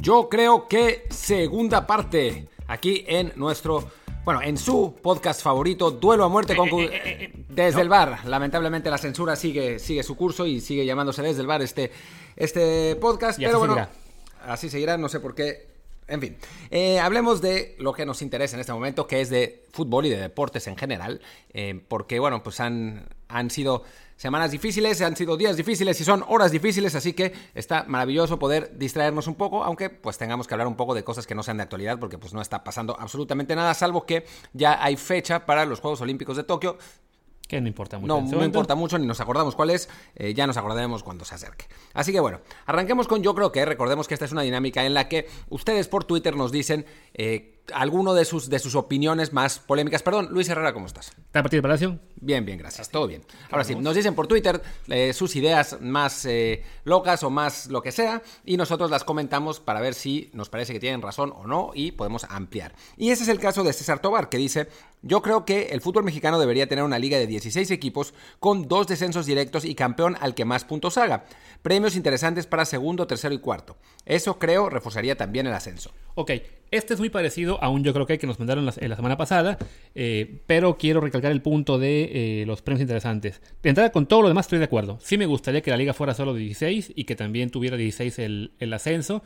Yo creo que segunda parte aquí en nuestro bueno, en su podcast favorito, Duelo a Muerte con... Eh, eh, eh, desde el bar. Lamentablemente la censura sigue, sigue su curso y sigue llamándose Desde el bar este, este podcast. pero bueno, así seguirá, no sé por qué. En fin, hablemos de lo que nos interesa en este momento, que es de fútbol y de deportes en general, porque bueno, pues han, han sido semanas difíciles, han sido días difíciles y son horas difíciles, así que está maravilloso poder distraernos un poco, aunque pues tengamos que hablar un poco de cosas que no sean de actualidad, porque pues no está pasando absolutamente nada, salvo que ya hay fecha para los Juegos Olímpicos de Tokio. Que no importa mucho. No, no importa mucho, ni nos acordamos cuál es, eh, ya nos acordaremos cuando se acerque. Así que bueno, arranquemos con yo creo que, recordemos que esta es una dinámica en la que ustedes por Twitter nos dicen... Eh, alguno de sus, de sus opiniones más polémicas. Perdón, Luis Herrera, ¿cómo estás? ¿Está partido de preparación? Bien, bien, gracias. Todo bien. Ahora sí, nos dicen por Twitter eh, sus ideas más eh, locas o más lo que sea y nosotros las comentamos para ver si nos parece que tienen razón o no y podemos ampliar. Y ese es el caso de César Tobar, que dice, yo creo que el fútbol mexicano debería tener una liga de 16 equipos con dos descensos directos y campeón al que más puntos haga. Premios interesantes para segundo, tercero y cuarto. Eso creo reforzaría también el ascenso. Ok, este es muy parecido a un yo creo que que nos mandaron la, la semana pasada, eh, pero quiero recalcar el punto de eh, los premios interesantes. De entrada, con todo lo demás estoy de acuerdo. Sí me gustaría que la liga fuera solo de 16 y que también tuviera 16 el, el ascenso.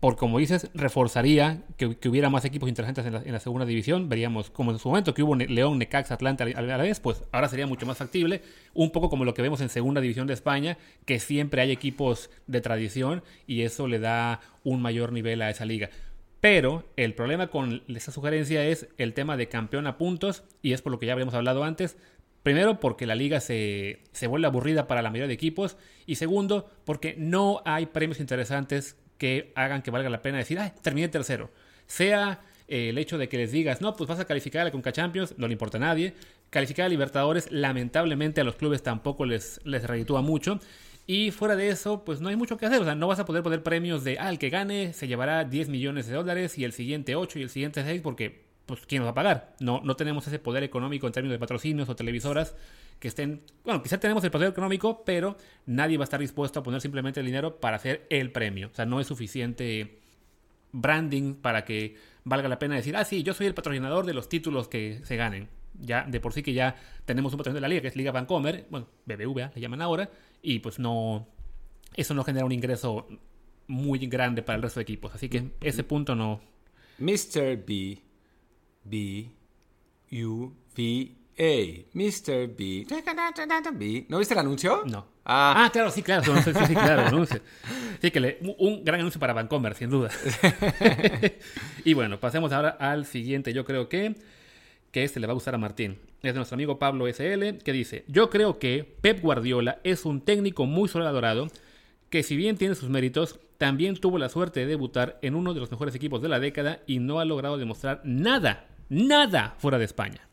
Por como dices, reforzaría que, hubiera más equipos interesantes en la, segunda división. Veríamos, como en su momento que hubo León, Necax, Atlanta a la vez, pues ahora sería mucho más factible. Un poco como lo que vemos en segunda división de España, que siempre hay equipos de tradición y eso le da un mayor nivel a esa liga. Pero el problema con esa sugerencia es el tema de campeón a puntos, y es por lo que ya habíamos hablado antes. Primero, porque la liga se, vuelve aburrida para la mayoría de equipos. Y segundo, porque no hay premios interesantes que hagan que valga la pena decir, ah, terminé tercero. Sea eh, el hecho de que les digas, no, pues vas a calificar a la Conca Champions, no le importa a nadie. Calificar a Libertadores, lamentablemente a los clubes tampoco les, les mucho. Y fuera de eso, pues no hay mucho que hacer. O sea, no vas a poder poner premios de, ah, el que gane se llevará 10 millones de dólares y el siguiente 8 y el siguiente 6 porque, pues, ¿quién nos va a pagar? No, no tenemos ese poder económico en términos de patrocinios o televisoras que estén... Bueno, quizá tenemos el poder económico, pero nadie va a estar dispuesto a poner simplemente el dinero para hacer el premio. O sea, no es suficiente branding para que valga la pena decir, ah, sí, yo soy el patrocinador de los títulos que se ganen. Ya, de por sí que ya tenemos un patrocinador de la liga, que es Liga Vancomer, bueno, BBVA le llaman ahora, y pues no, eso no genera un ingreso muy grande para el resto de equipos. Así que ese punto no. Mr. B, B, U, V, A. Mr. B. ¿No viste el anuncio? No. Ah, ah claro, sí, claro. Sí, sí, claro, anuncio. Sí, que un gran anuncio para Vancomer, sin duda. y bueno, pasemos ahora al siguiente. Yo creo que que este le va a gustar a Martín. Es de nuestro amigo Pablo SL, que dice, yo creo que Pep Guardiola es un técnico muy sobrevalorado, que si bien tiene sus méritos, también tuvo la suerte de debutar en uno de los mejores equipos de la década y no ha logrado demostrar nada, nada fuera de España.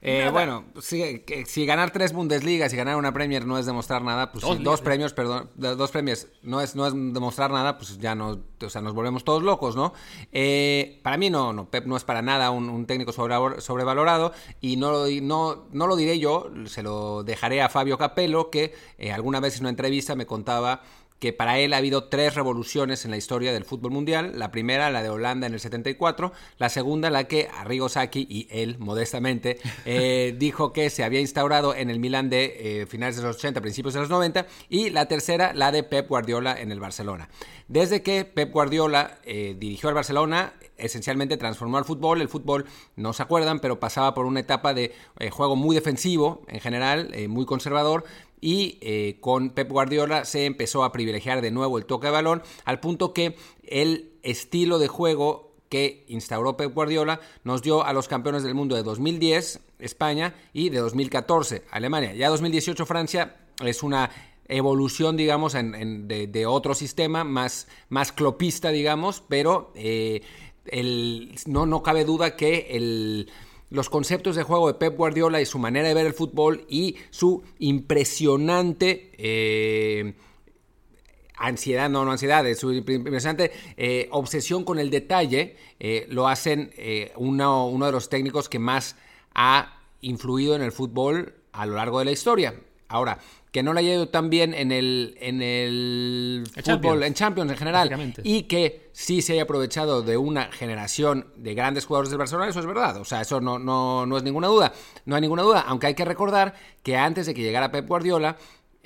Eh, bueno, si, si, ganar tres Bundesligas y ganar una Premier no es demostrar nada, pues dos, premios, perdón, dos premios no es, no es demostrar nada, pues ya no, o sea, nos volvemos todos locos, ¿no? Eh, para mí no, no, Pep no es para nada un, técnico sobrevalorado y no lo, no, no lo diré yo, se lo dejaré a Fabio Capello, que eh, alguna vez en una entrevista me contaba que para él ha habido tres revoluciones en la historia del fútbol mundial. La primera, la de Holanda en el 74. La segunda, la que Arrigo Sacchi y él, modestamente, eh, dijo que se había instaurado en el Milan de eh, finales de los 80, principios de los 90. Y la tercera, la de Pep Guardiola en el Barcelona. Desde que Pep Guardiola eh, dirigió al Barcelona, esencialmente transformó al fútbol. El fútbol, no se acuerdan, pero pasaba por una etapa de juego muy defensivo en general, muy conservador, y eh, con Pep Guardiola se empezó a privilegiar de nuevo el toque de balón al punto que el estilo de juego que instauró Pep Guardiola nos dio a los campeones del mundo de 2010 España y de 2014 Alemania. Ya 2018 Francia es una evolución, digamos, de, otro sistema más, más clopista, digamos, pero eh, no, no cabe duda que el los conceptos de juego de Pep Guardiola y su manera de ver el fútbol y su impresionante eh, ansiedad, no, no ansiedad, su impresionante eh, obsesión con el detalle, eh, lo hacen uno, uno de los técnicos que más ha influido en el fútbol a lo largo de la historia. Ahora, que no le haya ido tan bien en el, en el, fútbol, en Champions en general, y que sí se haya aprovechado de una generación de grandes jugadores del Barcelona, eso es verdad. O sea, eso no, no, no es ninguna duda. No hay ninguna duda, aunque hay que recordar que antes de que llegara Pep Guardiola,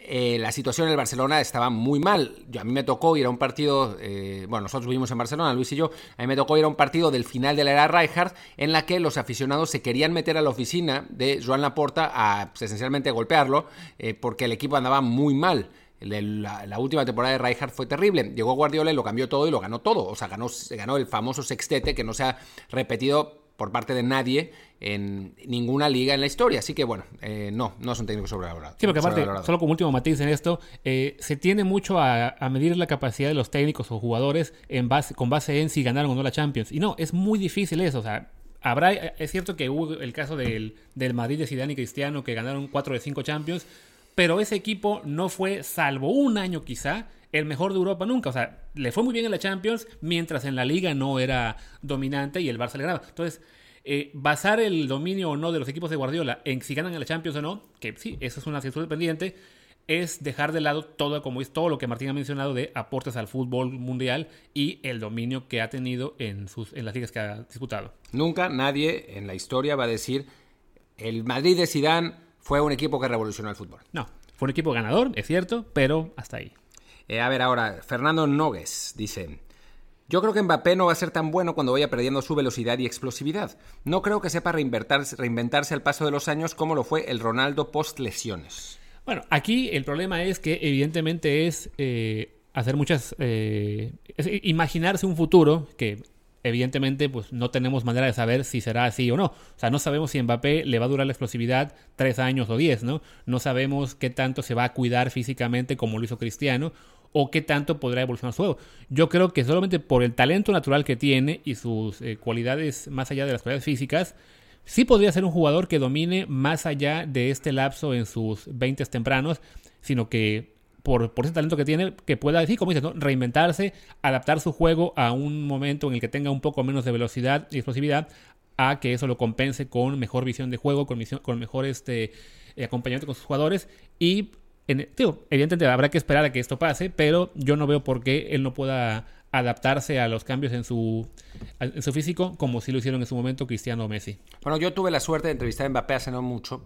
eh, la situación en el Barcelona estaba muy mal. Yo, a mí me tocó ir a un partido, eh, bueno, nosotros vivimos en Barcelona, Luis y yo, a mí me tocó ir a un partido del final de la era Rijkaard en la que los aficionados se querían meter a la oficina de Joan Laporta a pues, esencialmente golpearlo eh, porque el equipo andaba muy mal. La, la, última temporada de Rijkaard fue terrible. Llegó Guardiola y lo cambió todo y lo ganó todo. O sea, ganó, ganó el famoso sextete que no se ha repetido por parte de nadie en ninguna liga en la historia. Así que bueno, eh, no, no son técnicos sobrevalorados. Sí, porque aparte, solo como último matiz en esto, eh, se tiene mucho a, medir la capacidad de los técnicos o jugadores en base, con base en si ganaron o no la Champions. Y no, es muy difícil eso. O sea, habrá, es cierto que hubo el caso del, del Madrid de Zidane y Cristiano que ganaron 4 de 5 Champions, pero ese equipo no fue, salvo un año quizá, el mejor de Europa nunca. O sea, le fue muy bien en la Champions, mientras en la liga no era dominante y el Barça le ganaba. Entonces, eh, basar el dominio o no de los equipos de Guardiola en si ganan en la Champions o no, que sí, eso es una actitud pendiente, es dejar de lado todo, como es todo lo que Martín ha mencionado de aportes al fútbol mundial y el dominio que ha tenido en, sus, en las ligas que ha disputado. Nunca nadie en la historia va a decir el Madrid de Zidane fue un equipo que revolucionó el fútbol. No, fue un equipo ganador, es cierto, pero hasta ahí. Eh, a ver, ahora, Fernando Nogues dice: Yo creo que Mbappé no va a ser tan bueno cuando vaya perdiendo su velocidad y explosividad. No creo que sepa reinventarse, reinventarse al paso de los años como lo fue el Ronaldo post lesiones. Bueno, aquí el problema es que evidentemente es eh, hacer muchas... Eh, imaginarse un futuro que evidentemente pues no tenemos manera de saber si será así o no. O sea, no sabemos si Mbappé le va a durar la explosividad tres años o diez, ¿no? No sabemos qué tanto se va a cuidar físicamente como lo hizo Cristiano o qué tanto podrá evolucionar su juego. Yo creo que solamente por el talento natural que tiene y sus eh, cualidades más allá de las cualidades físicas, sí podría ser un jugador que domine más allá de este lapso en sus 20 tempranos, sino que por, ese talento que tiene, que pueda decir, como dices, reinventarse, adaptar su juego a un momento en el que tenga un poco menos de velocidad y explosividad, a que eso lo compense con mejor visión de juego, con, con mejor este, eh, acompañamiento con sus jugadores y evidentemente habrá que esperar a que esto pase, pero yo no veo por qué él no pueda adaptarse a los cambios en su, en su físico como si lo hicieron en su momento Cristiano Messi. Bueno, yo tuve la suerte de entrevistar a Mbappé hace no mucho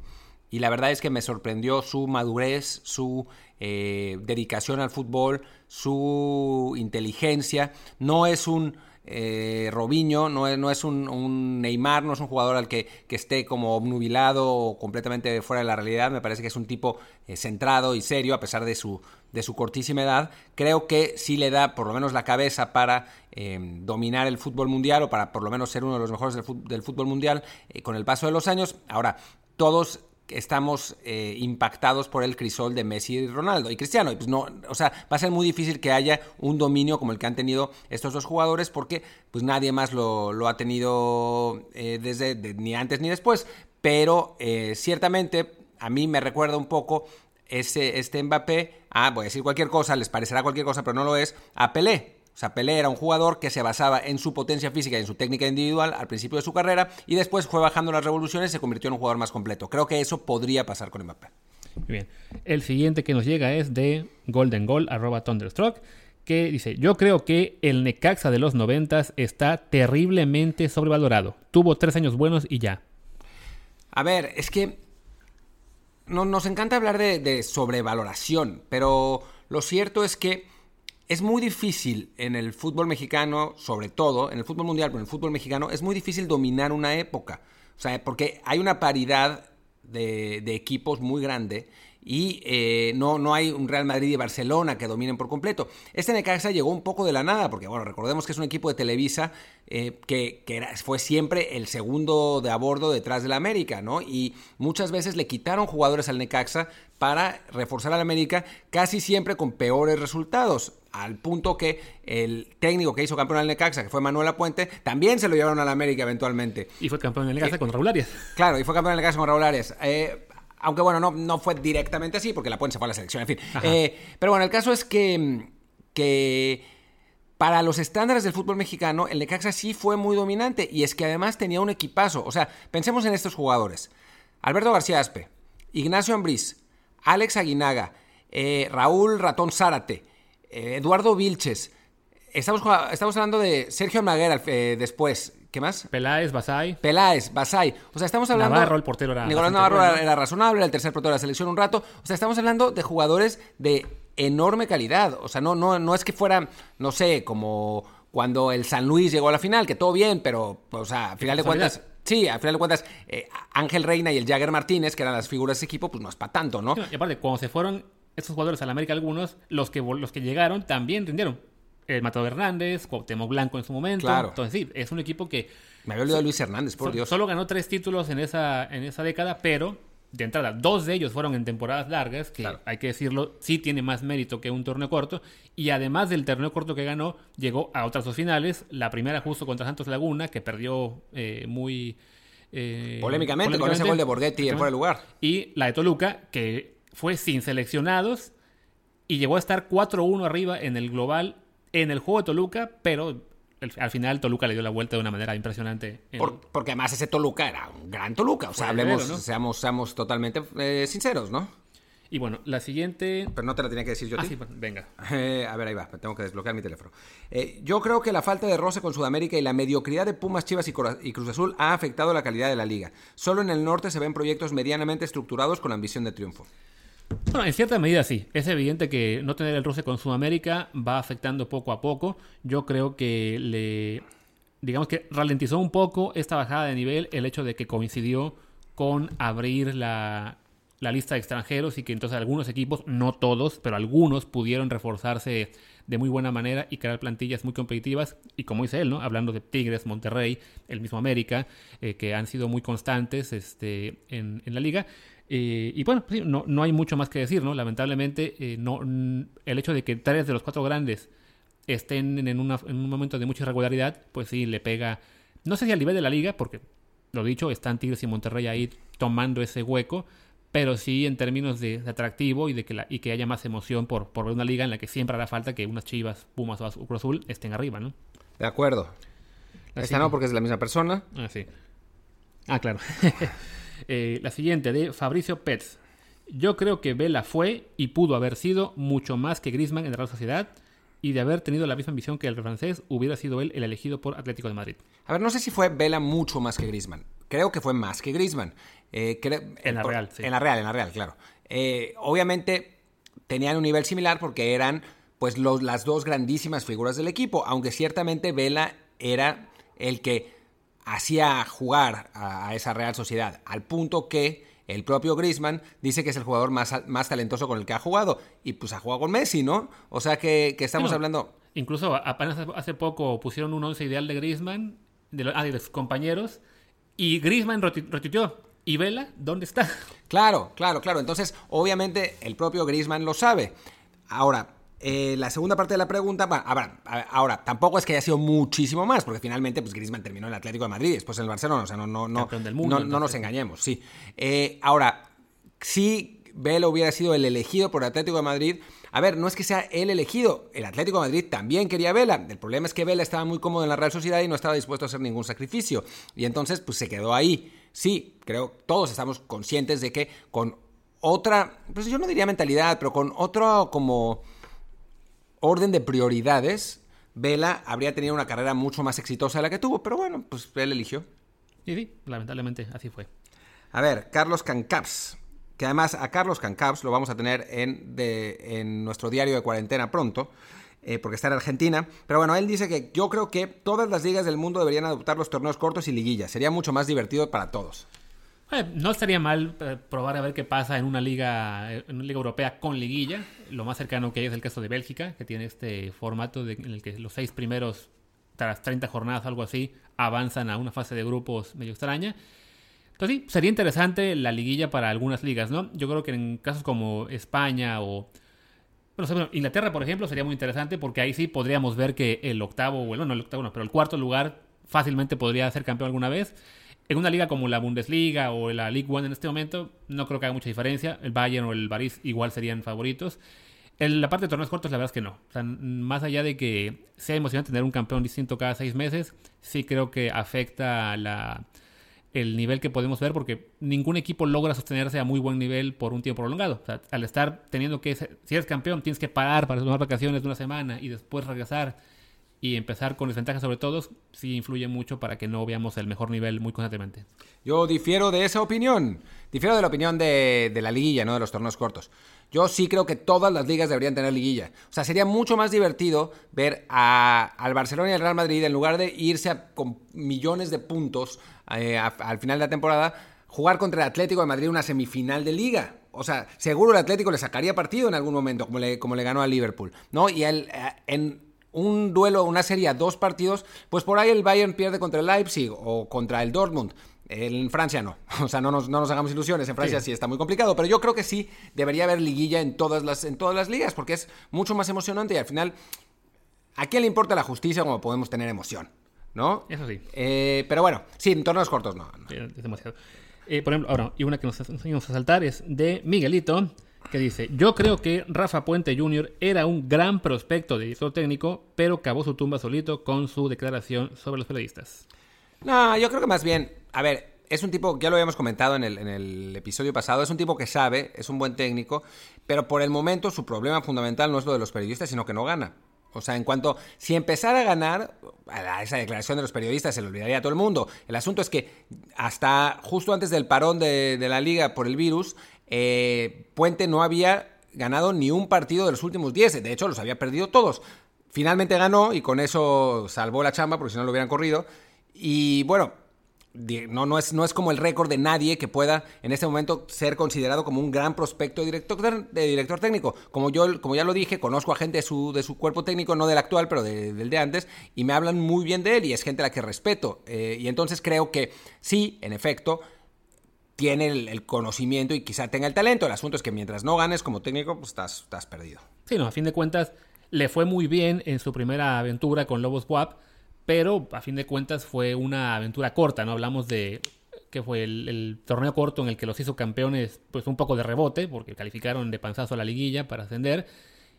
y la verdad es que me sorprendió su madurez, su eh, dedicación al fútbol, su inteligencia. No es un eh, Robinho, no es, no es un, Neymar, no es un jugador al que, esté como obnubilado o completamente fuera de la realidad. Me parece que es un tipo eh, centrado y serio a pesar de su, de su cortísima edad. Creo que sí le da por lo menos la cabeza para em, dominar el fútbol mundial o para por lo menos ser uno de los mejores del fútbol mundial con el paso de los años. Ahora, todos estamos eh, impactados por el crisol de Messi y Ronaldo y Cristiano. Pues no, o sea, va a ser muy difícil que haya un dominio como el que han tenido estos dos jugadores porque pues nadie más lo, ha tenido eh, desde ni antes ni después. Pero eh, ciertamente a mí me recuerda un poco ese, este Mbappé a, voy a decir cualquier cosa, les parecerá cualquier cosa, pero no lo es, a Pelé. O sea, Pelé era un jugador que se basaba en su potencia física y en su técnica individual al principio de su carrera y después fue bajando las revoluciones y se convirtió en un jugador más completo. Creo que eso podría pasar con Mbappé. Muy bien. El siguiente que nos llega es de Golden Goal, arroba Thunderstruck, que dice, yo creo que el Necaxa de los noventas está terriblemente sobrevalorado. Tuvo tres años buenos y ya. A ver, es que no, nos encanta hablar de sobrevaloración, pero lo cierto es que es muy difícil en el fútbol mexicano, sobre todo, en el fútbol mundial, pero en el fútbol mexicano, es muy difícil dominar una época. O sea, porque hay una paridad de, equipos muy grande y eh, no, no hay un Real Madrid y Barcelona que dominen por completo. Este Necaxa llegó un poco de la nada, porque bueno, recordemos que es un equipo de Televisa eh, que, fue siempre el segundo de a bordo detrás del América, ¿no? Y muchas veces le quitaron jugadores al Necaxa para reforzar al América, casi siempre con peores resultados al punto que el técnico que hizo campeón al Necaxa, que fue Manuel Apuente, también se lo llevaron al América eventualmente. Y fue campeón del Necaxa con Raúl Arias. Claro, y fue campeón del Necaxa con Raúl Arias. Eh, aunque bueno, no, no fue directamente así, porque la Puente se fue a la selección, en fin. Eh, pero bueno, el caso es que, que para los estándares del fútbol mexicano, el Necaxa sí fue muy dominante, y es que además tenía un equipazo. O sea, pensemos en estos jugadores. Alberto García Aspe, Ignacio Ambriz, Alex Aguinaga, eh, Raúl Ratón Zárate, eh, Eduardo Vilches. Estamos, estamos hablando de Sergio Maguera eh, después. ¿Qué más? Peláez, Basay. Peláez, Basay. O sea, estamos hablando. Navarro, el portero era. Nicolás Navarro era razonable, era el tercer portero de la selección un rato. O sea, estamos hablando de jugadores de enorme calidad. O sea, no, no, no es que fuera, no sé, como cuando el San Luis llegó a la final, que todo bien, pero, o sea, a final de cuentas. Sí, a final de cuentas, eh, Ángel Reina y el Jagger Martínez, que eran las figuras de ese equipo, pues no es para tanto, ¿no? Y aparte, cuando se fueron estos jugadores a la América, algunos, los que, los que llegaron también rindieron. El Matado Hernández, Cuauhtémoc Blanco en su momento. Claro. Entonces, sí, es un equipo que. Me había olvidado Luis Hernández, por Dios. Solo ganó tres títulos en esa, en esa década, pero de entrada, dos de ellos fueron en temporadas largas, que hay que decirlo, sí tiene más mérito que un torneo corto. Y además del torneo corto que ganó, llegó a otras dos finales. La primera justo contra Santos Laguna, que perdió eh, muy... Eh, polémicamente, con ese gol de Borghetti en fuera de lugar. Y la de Toluca, que fue sin seleccionados y llegó a estar 4-1 arriba en el global en el juego de Toluca, pero al final Toluca le dio la vuelta de una manera impresionante. porque además ese Toluca era un gran Toluca. O sea, hablemos, seamos, seamos totalmente eh, sinceros, ¿no? Y bueno, la siguiente. Pero no te la tenía que decir yo. Ah, sí, venga. Eh, a ver, ahí va, tengo que desbloquear mi teléfono. Eh, yo creo que la falta de roce con Sudamérica y la mediocridad de Pumas, Chivas y Cruz Azul ha afectado la calidad de la liga. Solo en el norte se ven proyectos medianamente estructurados con ambición de triunfo. Bueno, en cierta medida sí. Es evidente que no tener el roce con Sudamérica va afectando poco a poco. Yo creo que le. Digamos que ralentizó un poco esta bajada de nivel el hecho de que coincidió con abrir la, la lista de extranjeros y que entonces algunos equipos, no todos, pero algunos pudieron reforzarse de muy buena manera y crear plantillas muy competitivas. Y como dice él, ¿no? Hablando de Tigres, Monterrey, el mismo América, eh, que han sido muy constantes este, en, en la liga. Eh, y bueno, pues no, no, hay mucho más que decir, ¿no? Lamentablemente, eh, no, el hecho de que tres de los cuatro grandes estén en, en, un momento de mucha irregularidad, pues sí, le pega, no sé si al nivel de la liga, porque lo dicho, están Tigres y Monterrey ahí tomando ese hueco, pero sí en términos de, atractivo y de que, la, y que haya más emoción por, por ver una liga en la que siempre hará falta que unas Chivas, Pumas o Cruz Azul estén arriba, ¿no? De acuerdo. Esta no, porque es la misma persona. Ah, sí. Ah, claro. Eh, la siguiente, de Fabricio Pets. Yo creo que Vela fue y pudo haber sido mucho más que Grisman en la Real Sociedad y de haber tenido la misma ambición que el francés, hubiera sido él el elegido por Atlético de Madrid. A ver, no sé si fue Vela mucho más que Grisman. Creo que fue más que Grisman. Eh, en la Real, sí. En la Real, en la Real, claro. Eh, obviamente tenían un nivel similar porque eran pues los, las dos grandísimas figuras del equipo, aunque ciertamente Vela era el que hacía jugar a, esa Real Sociedad, al punto que el propio Griezmann dice que es el jugador más, más talentoso con el que ha jugado. Y pues ha jugado con Messi, ¿no? O sea que, estamos hablando... Incluso apenas hace poco pusieron un once ideal de Griezmann, de, ah, de los compañeros, y Griezmann retuiteó. ¿Y Vela dónde está? Claro, claro, claro. Entonces, obviamente, el propio Griezmann lo sabe. Ahora, eh, la segunda parte de la pregunta, ahora, ahora, tampoco es que haya sido muchísimo más, porque finalmente pues Griezmann terminó en el Atlético de Madrid, después en el Barcelona, o sea, no, no, no, no, nos engañemos, sí. Eh, ahora, si Vela hubiera sido el elegido por Atlético de Madrid, a ver, no es que sea el elegido, el Atlético de Madrid también quería Vela, el problema es que Vela estaba muy cómodo en la Real Sociedad y no estaba dispuesto a hacer ningún sacrificio, y entonces pues se quedó ahí. Sí, creo, todos estamos conscientes de que con otra, pues yo no diría mentalidad, pero con otro como orden de prioridades, Vela habría tenido una carrera mucho más exitosa de la que tuvo, pero bueno, pues él eligió. Y sí, lamentablemente así fue. A ver, Carlos Cancaps, que además a Carlos Cancaps lo vamos a tener en, en nuestro diario de cuarentena pronto, eh, porque está en Argentina. Pero bueno, él dice que yo creo que todas las ligas del mundo deberían adoptar los torneos cortos y liguillas. Sería mucho más divertido para todos. Eh, no estaría mal eh, probar a ver qué pasa en una liga, en una liga europea con liguilla. Lo más cercano que hay es el caso de Bélgica, que tiene este formato en el que los seis primeros, tras 30 jornadas, algo así, avanzan a una fase de grupos medio extraña. Entonces sí, sería interesante la liguilla para algunas ligas, ¿no? Yo creo que en casos como España o... Bueno, Inglaterra, por ejemplo, sería muy interesante porque ahí sí podríamos ver que el octavo, bueno, no el octavo, no, pero el cuarto lugar fácilmente podría ser campeón alguna vez. En una liga como la Bundesliga o la League One en este momento, no creo que haga mucha diferencia. El Bayern o el Paris igual serían favoritos. En la parte de torneos cortos, la verdad es que no. O sea, más allá de que sea emocionante tener un campeón distinto cada seis meses, sí creo que afecta la, el nivel que podemos ver porque ningún equipo logra sostenerse a muy buen nivel por un tiempo prolongado. O sea, al estar teniendo que, si eres campeón, tienes que parar para tomar vacaciones de una semana y después regresar y empezar con desventajas sobre todos, sí influye mucho para que no veamos el mejor nivel muy constantemente. Yo difiero de esa opinión. Difiero de la opinión de, de la liguilla, ¿no? De los torneos cortos. Yo sí creo que todas las ligas deberían tener liguilla. O sea, sería mucho más divertido ver a, al Barcelona y al Real Madrid, en lugar de irse con millones de puntos eh, al final de la temporada, jugar contra el Atlético de Madrid una semifinal de liga. O sea, seguro el Atlético le sacaría partido en algún momento, como le, como le ganó a Liverpool. ¿no? Y eh, en un duelo, una serie a dos partidos, pues por ahí el Bayern pierde contra el Leipzig o contra el Dortmund. En Francia no, o sea, no nos, no nos hagamos ilusiones, en Francia sí. está muy complicado, pero yo creo que sí debería haber liguilla en todas, las, en todas las ligas, porque es mucho más emocionante y al final, ¿a quién le importa la justicia como podemos tener emoción? ¿No? Eso sí. Eh, pero bueno, sí, en torneos cortos no. no. Es demasiado. Eh, por ejemplo, ahora, y una que nos enseñamos a saltar es de Miguelito, que dice, yo creo que Rafa Puente Jr. era un gran prospecto de director técnico, pero cavó su tumba solito con su declaración sobre los periodistas. No, yo creo que más bien, a ver, es un tipo, ya lo habíamos comentado en el, en el, episodio pasado, es un tipo que sabe, es un buen técnico, pero por el momento su problema fundamental no es lo de los periodistas, sino que no gana. O sea, en cuanto, si empezara a ganar, a esa declaración de los periodistas se le olvidaría a todo el mundo. El asunto es que hasta justo antes del parón de, de la liga por el virus, eh, Puente no había ganado ni un partido de los últimos 10, de hecho los había perdido todos. Finalmente ganó y con eso salvó la chamba, porque si no lo hubieran corrido. Y bueno, no, es, no es como el récord de nadie que pueda en este momento ser considerado como un gran prospecto de director, técnico. Como yo, como ya lo dije, conozco a gente de su, cuerpo técnico, no del actual, pero de, del de antes, y me hablan muy bien de él y es gente a la que respeto. Eh, y entonces creo que sí, en efecto, tiene el, el, conocimiento y quizá tenga el talento. El asunto es que mientras no ganes como técnico, pues estás, estás perdido. Sí, no, a fin de cuentas, le fue muy bien en su primera aventura con Lobos WAP pero a fin de cuentas fue una aventura corta, ¿no? Hablamos de que fue el, el, torneo corto en el que los hizo campeones, pues un poco de rebote, porque calificaron de panzazo a la liguilla para ascender.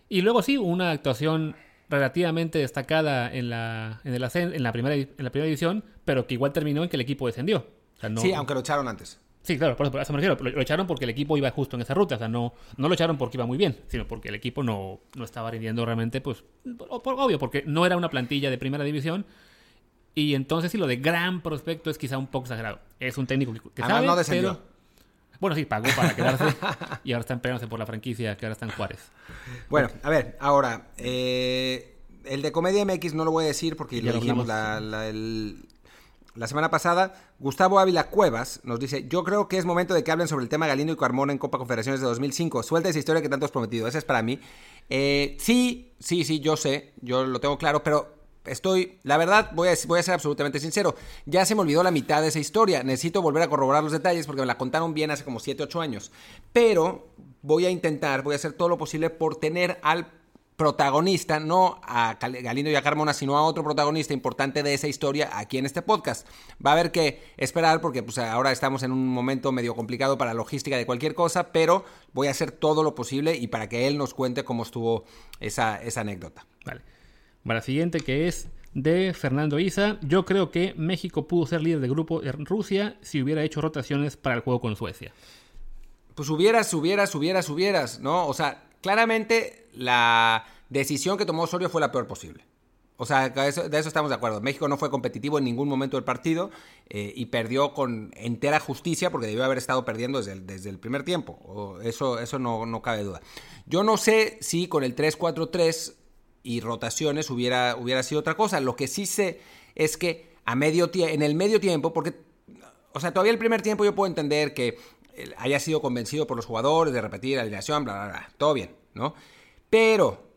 Y luego sí, una actuación relativamente destacada en la, en, el en la, primera, en la primera división, pero que igual terminó en que el equipo descendió. O sea, no, sí, aunque lo echaron antes. Sí, claro, por eso me refiero. Lo, lo, echaron porque el equipo iba justo en esa ruta. O sea, no, no lo echaron porque iba muy bien, sino porque el equipo no, no estaba rindiendo realmente, pues, por, por, obvio, porque no era una plantilla de primera división. Y entonces, sí, lo de gran prospecto es quizá un poco exagerado. Es un técnico que, que sabe, no pero... Bueno, sí, pagó para quedarse y ahora están peleándose por la franquicia que ahora está en Juárez. Bueno, a ver, ahora, eh, el de Comedia MX no lo voy a decir porque ya lo dijimos la, la, el, la semana pasada, Gustavo Ávila Cuevas nos dice, yo creo que es momento de que hablen sobre el tema Galindo y Carmona en Copa Confederaciones de 2005. Suelta esa historia que tanto has prometido. Esa es para mí. Eh, sí, sí, sí, yo sé, yo lo tengo claro, pero estoy, la verdad, voy a, voy a ser absolutamente sincero. Ya se me olvidó la mitad de esa historia. Necesito volver a corroborar los detalles porque me la contaron bien hace como 7, 8 años. Pero voy a intentar, voy a hacer todo lo posible por tener al protagonista, no a Galindo y a Carmona, sino a otro protagonista importante de esa historia aquí en este podcast. Va a haber que esperar porque pues, ahora estamos en un momento medio complicado para la logística de cualquier cosa, pero voy a hacer todo lo posible y para que él nos cuente cómo estuvo esa, esa anécdota. Vale. Para la siguiente que es de Fernando Isa. Yo creo que México pudo ser líder de grupo en Rusia si hubiera hecho rotaciones para el juego con Suecia. Pues hubieras, hubieras, hubieras, hubieras, ¿no? O sea, claramente la decisión que tomó Osorio fue la peor posible. O sea, de eso, estamos de acuerdo. México no fue competitivo en ningún momento del partido eh, y perdió con entera justicia porque debió haber estado perdiendo desde el, desde el primer tiempo. Eso eso no, no, cabe duda. Yo no sé si con el 3-4-3 y rotaciones hubiera, hubiera sido otra cosa. Lo que sí sé es que a medio en el medio tiempo, porque, o sea, todavía el primer tiempo yo puedo entender que haya sido convencido por los jugadores de repetir la alineación, bla, bla, bla, todo bien, ¿no? Pero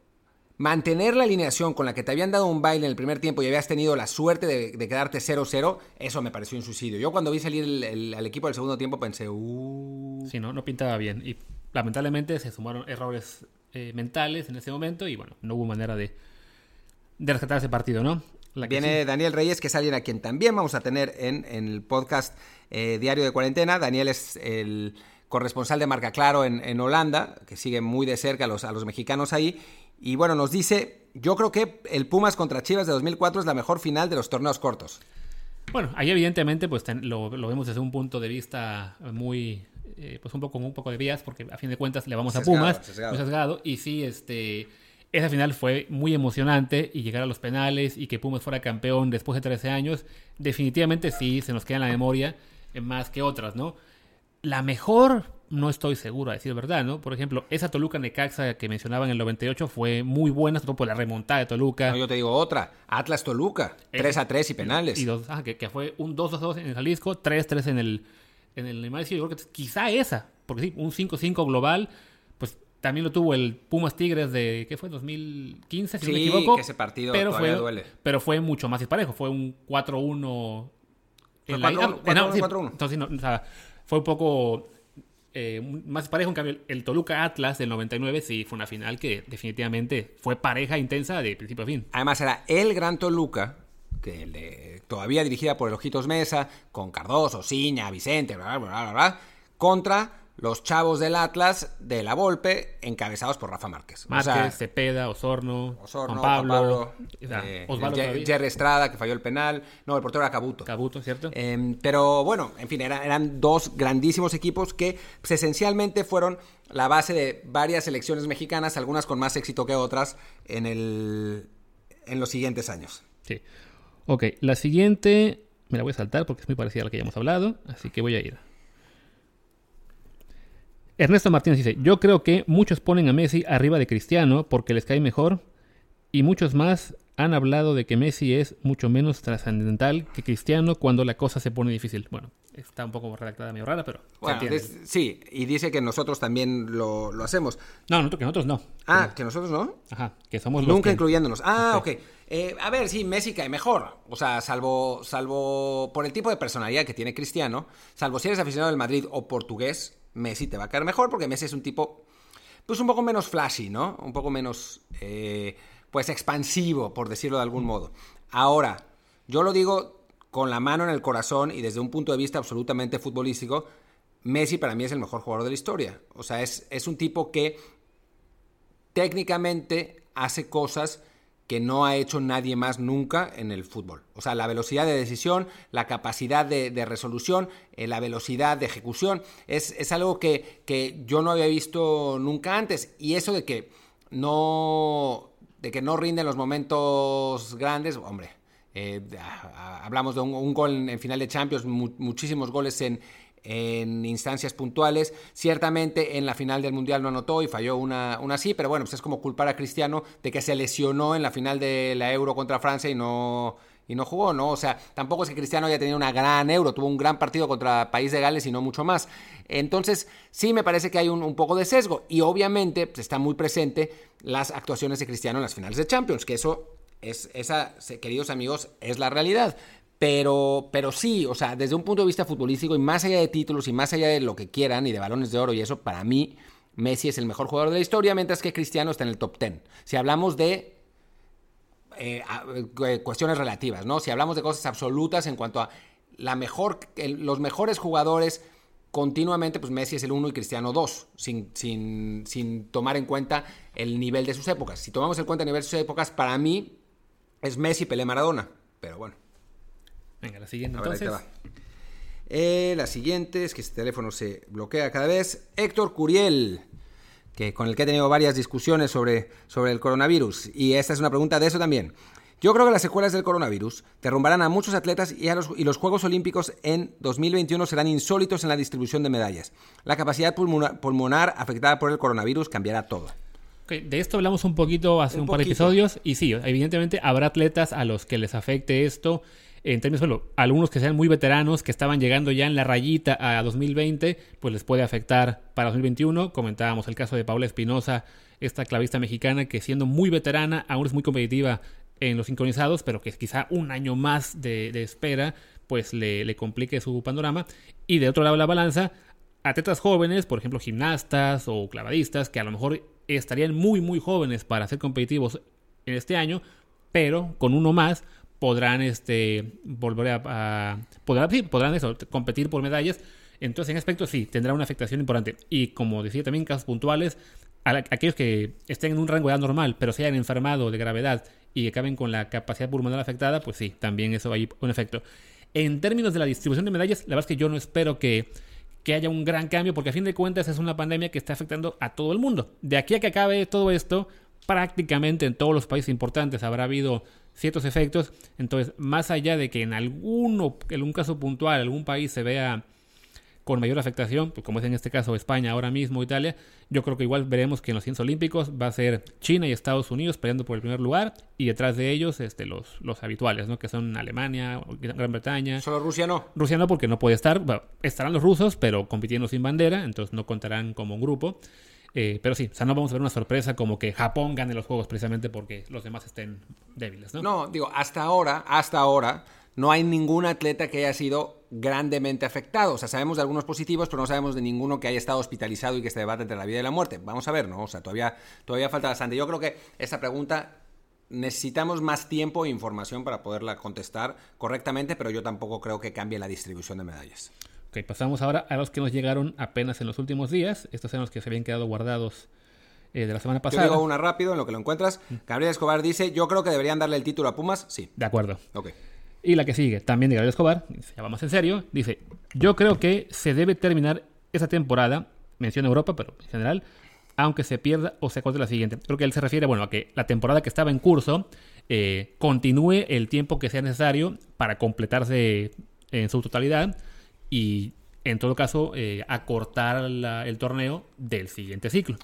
mantener la alineación con la que te habían dado un baile en el primer tiempo y habías tenido la suerte de, quedarte 0-0, eso me pareció un suicidio. Yo cuando vi salir al equipo del segundo tiempo pensé, uh... Sí, no, no pintaba bien. Y lamentablemente se sumaron errores eh, mentales en ese momento y bueno, no hubo manera de, de rescatar ese partido, ¿no? Viene sí. Daniel Reyes, que es alguien a quien también vamos a tener en, en el podcast eh, Diario de Cuarentena. Daniel es el corresponsal de Marca Claro en, en Holanda, que sigue muy de cerca a los, a los mexicanos ahí. Y bueno, nos dice, yo creo que el Pumas contra Chivas de 2004 es la mejor final de los torneos cortos. Bueno, ahí evidentemente pues lo, vemos desde un punto de vista muy, eh, pues un poco un poco de vías, porque a fin de cuentas le vamos a Pumas, muy sesgado, y sí, este, esa final fue muy emocionante y llegar a los penales y que Pumas fuera campeón después de 13 años, definitivamente sí, se nos queda en la memoria eh, más que otras, ¿no? La mejor, no estoy seguro a decir verdad, ¿no? Por ejemplo, esa Toluca Necaxa que mencionaba en el 98 fue muy buena, sobre por la remontada de Toluca. No, yo te digo otra, Atlas Toluca, 3 a 3 y penales. Y dos, ah, que, fue un 2 a 2 en el Jalisco, 3 3 en el en el Yo creo que quizá esa, porque sí, un 5-5 global, pues también lo tuvo el Pumas Tigres de, ¿qué fue? 2015, si no me equivoco. que ese partido pero fue, duele. Pero fue mucho más disparejo, fue un 4-1 en la 4-1. Entonces, no, o sea, fue un poco eh, más parejo. En cambio, el Toluca Atlas del 99 sí fue una final que definitivamente fue pareja intensa de principio a fin. Además, era el gran Toluca, que de, todavía dirigida por el Ojitos Mesa, con Cardoso, Ciña, Vicente, bla, bla, bla, bla, contra los chavos del Atlas de la Volpe, encabezados por Rafa Márquez. Márquez, Cepeda, Osorno, Juan Pablo, eh, Jerry Estrada, que falló el penal. No, el portero era Cabuto. Cabuto, ¿cierto? Em, pero bueno, en fin, eran dos grandísimos equipos que pues, esencialmente fueron la base de varias selecciones mexicanas, algunas con más éxito que otras, en, el, en los siguientes años. Sí. Ok, la siguiente me la voy a saltar porque es muy parecida a la que ya hemos hablado, así que voy a ir. Ernesto Martínez dice, yo creo que muchos ponen a Messi arriba de Cristiano porque les cae mejor y muchos más han hablado de que Messi es mucho menos trascendental que Cristiano cuando la cosa se pone difícil. Bueno, está un poco redactada medio rara, pero... sí, y dice que nosotros también lo, hacemos. No, que nosotros no. Ah, que nosotros no. Ajá, que somos los Nunca incluyéndonos. Ah, ok. Eh, a ver, sí, Messi cae mejor. O sea, salvo, salvo por el tipo de personalidad que tiene Cristiano, salvo si eres aficionado del Madrid o portugués, Messi te va a caer mejor porque Messi es un tipo, pues un poco menos flashy, ¿no? Un poco menos, eh, pues expansivo, por decirlo de algún modo. Ahora, yo lo digo con la mano en el corazón y desde un punto de vista absolutamente futbolístico, Messi para mí es el mejor jugador de la historia. O sea, es, es un tipo que técnicamente hace cosas que no ha hecho nadie más nunca en el fútbol. O sea, la velocidad de decisión, la capacidad de, resolución, eh, la velocidad de ejecución, es, algo que, que, yo no había visto nunca antes. Y eso de que no, de que no rinden los momentos grandes, hombre, eh, hablamos de un, gol en, final de Champions, muchísimos goles en, en instancias puntuales. Ciertamente en la final del Mundial no anotó y falló una, una así, pero bueno, pues es como culpar a Cristiano de que se lesionó en la final de la Euro contra Francia y no, y no jugó, ¿no? O sea, tampoco es que Cristiano haya tenido una gran Euro, tuvo un gran partido contra País de Gales y no mucho más. Entonces, sí me parece que hay un, poco de sesgo y obviamente pues, está muy presente las actuaciones de Cristiano en las finales de Champions, que eso es, esa, queridos amigos, es la realidad. Pero, pero sí, o sea, desde un punto de vista futbolístico y más allá de títulos y más allá de lo que quieran y de balones de oro y eso, para mí, Messi es el mejor jugador de la historia, mientras que Cristiano está en el top 10. Si hablamos de eh, eh, cuestiones relativas, ¿no? Si hablamos de cosas absolutas en cuanto a la mejor, los mejores jugadores continuamente, pues Messi es el 1 y Cristiano 2, sin, sin, sin tomar en cuenta el nivel de sus épocas. Si tomamos en cuenta el nivel de sus épocas, para mí es Messi, Pelé, Maradona. Pero bueno. Venga, la siguiente entonces. Eh, la siguiente es que este teléfono se bloquea cada vez. Héctor Curiel, que, con el que he tenido varias discusiones sobre, sobre el coronavirus. Y esta es una pregunta de eso también. Yo creo que las secuelas del coronavirus derrumbarán a muchos atletas y, a los, y los Juegos Olímpicos en 2021 serán insólitos en la distribución de medallas. La capacidad pulmonar, afectada por el coronavirus cambiará todo. de esto hablamos un poquito hace un, un par de episodios y sí, evidentemente habrá atletas a los que les afecte esto en términos, bueno, algunos que sean muy veteranos, que estaban llegando ya en la rayita a 2020, pues les puede afectar para 2021. Comentábamos el caso de Paula Espinosa, esta clavista mexicana que siendo muy veterana, aún es muy competitiva en los sincronizados, pero que quizá un año más de, espera, pues le, le, complique su panorama. Y de otro lado de la balanza, atletas jóvenes, por ejemplo gimnastas o clavadistas, que a lo mejor estarían muy muy jóvenes para ser competitivos en este año, pero con uno más podrán este volver a, podrán, sí, podrán eso, competir por medallas. Entonces, en aspecto sí, tendrá una afectación importante. Y como decía también, casos puntuales, aquellos que estén en un rango de edad normal, pero se hayan enfermado de gravedad y acaben con la capacidad pulmonar afectada, pues sí, también eso hay un efecto. En términos de la distribución de medallas, la verdad es que yo no espero que, que haya un gran cambio, porque a fin de cuentas es una pandemia que está afectando a todo el mundo. De aquí a que acabe todo esto, prácticamente en todos los países importantes habrá habido ciertos efectos. Entonces, más allá de que en alguno, en un caso puntual, algún país se vea con mayor afectación, pues como es en este caso España ahora mismo, Italia, yo creo que igual veremos que en los Ciencias Olímpicos va a ser China y Estados Unidos peleando por el primer lugar y detrás de ellos este, los, los habituales, ¿no? que son Alemania, Gran Bretaña. Solo Rusia no. Rusia no porque no puede estar, estarán los rusos, pero compitiendo sin bandera, entonces no contarán como un grupo. Eh, pero sí, o sea, no vamos a ver una sorpresa como que Japón gane los juegos precisamente porque los demás estén débiles, ¿no? No, digo, hasta ahora, hasta ahora, no hay ningún atleta que haya sido grandemente afectado. O sea, sabemos de algunos positivos, pero no sabemos de ninguno que haya estado hospitalizado y que esté debate entre la vida y la muerte. Vamos a ver, ¿no? O sea, todavía, todavía falta bastante. Yo creo que esta pregunta necesitamos más tiempo e información para poderla contestar correctamente, pero yo tampoco creo que cambie la distribución de medallas. Ok, pasamos ahora a los que nos llegaron apenas en los últimos días. Estos eran los que se habían quedado guardados eh, de la semana pasada. Yo digo una rápido en lo que lo encuentras. Mm. Gabriel Escobar dice, yo creo que deberían darle el título a Pumas. Sí. De acuerdo. Ok. Y la que sigue, también de Gabriel Escobar, se llama más en serio, dice, yo creo que se debe terminar esa temporada, menciona Europa, pero en general, aunque se pierda o se corte la siguiente. Creo que él se refiere, bueno, a que la temporada que estaba en curso eh, continúe el tiempo que sea necesario para completarse en su totalidad y en todo caso eh, acortar el torneo del siguiente ciclo.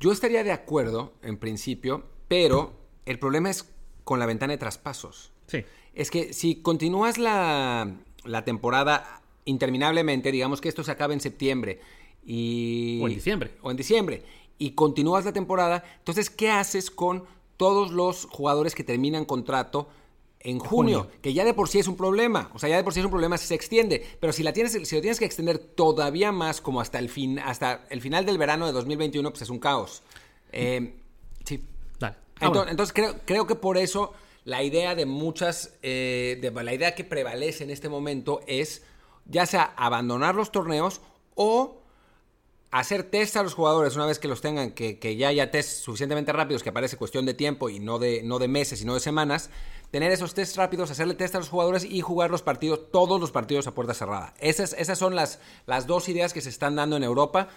Yo estaría de acuerdo en principio, pero el problema es con la ventana de traspasos. Sí es que si continúas la, temporada interminablemente, digamos que esto se acaba en septiembre y... O en diciembre. O en diciembre. Y continúas la temporada, entonces, ¿qué haces con todos los jugadores que terminan contrato en junio, que ya de por sí es un problema, o sea, ya de por sí es un problema si se extiende, pero si la tienes si lo tienes que extender todavía más como hasta el fin hasta el final del verano de 2021, pues es un caos. Eh, sí. Dale. entonces, creo, creo que por eso la idea de muchas, eh, de, la idea que prevalece en este momento es ya sea abandonar los torneos o hacer test a los jugadores una vez que los tengan, que, ya haya test suficientemente rápidos, que parece cuestión de tiempo y no de, no de meses, sino de semanas, tener esos test rápidos, hacerle test a los jugadores y jugar los partidos, todos los partidos a puerta cerrada. Esas, esas son las, las dos ideas que se están dando en Europa.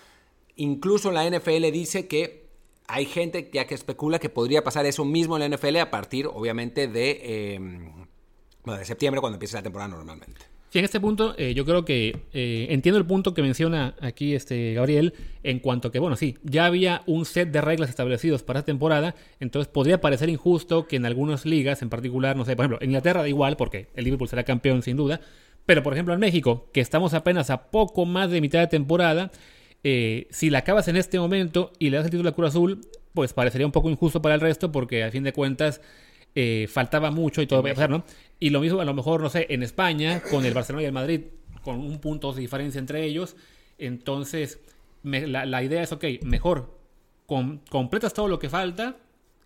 Incluso la NFL dice que hay gente ya que especula que podría pasar eso mismo en la NFL a partir, obviamente, de, em, de septiembre, cuando empiece la temporada normalmente. Sí, en este punto eh, yo creo que eh, entiendo el punto que menciona aquí este Gabriel en cuanto que, bueno, sí, ya había un set de reglas establecidos para esta temporada, entonces podría parecer injusto que en algunas ligas, en particular, no sé, por ejemplo, en Inglaterra da igual porque el Liverpool será campeón sin duda, pero por ejemplo en México, que estamos apenas a poco más de mitad de temporada, eh, si la acabas en este momento y le das el título a Cruz Azul, pues parecería un poco injusto para el resto porque a fin de cuentas eh, faltaba mucho y todo va a pasar, ¿no? Y lo mismo a lo mejor, no sé, en España, con el Barcelona y el Madrid, con un punto de diferencia entre ellos. Entonces, la, idea es, ok, mejor completas todo lo que falta,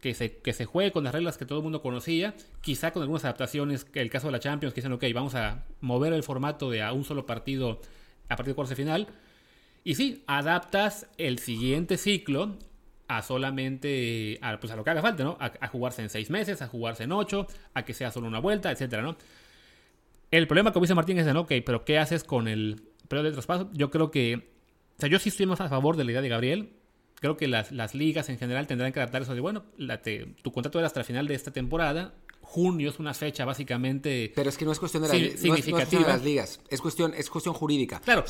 que se, que se juegue con las reglas que todo el mundo conocía, quizá con algunas adaptaciones, que el caso de la Champions, que dicen, ok, vamos a mover el formato de a un solo partido a partir de cuartos de final, y sí, adaptas el siguiente ciclo a solamente a, pues a lo que haga falta, ¿no? A, jugarse en seis meses, a jugarse en ocho, a que sea solo una vuelta, etcétera, ¿no? El problema, como dice Martín, es, ok, pero ¿qué haces con el periodo de traspaso? Yo creo que, o sea, yo sí estoy más a favor de la idea de Gabriel. Creo que las, las ligas en general tendrán que adaptar eso de, bueno, tu contrato era hasta el final de esta temporada, junio es una fecha básicamente pero es que no es cuestión de, las ligas es cuestión es cuestión jurídica claro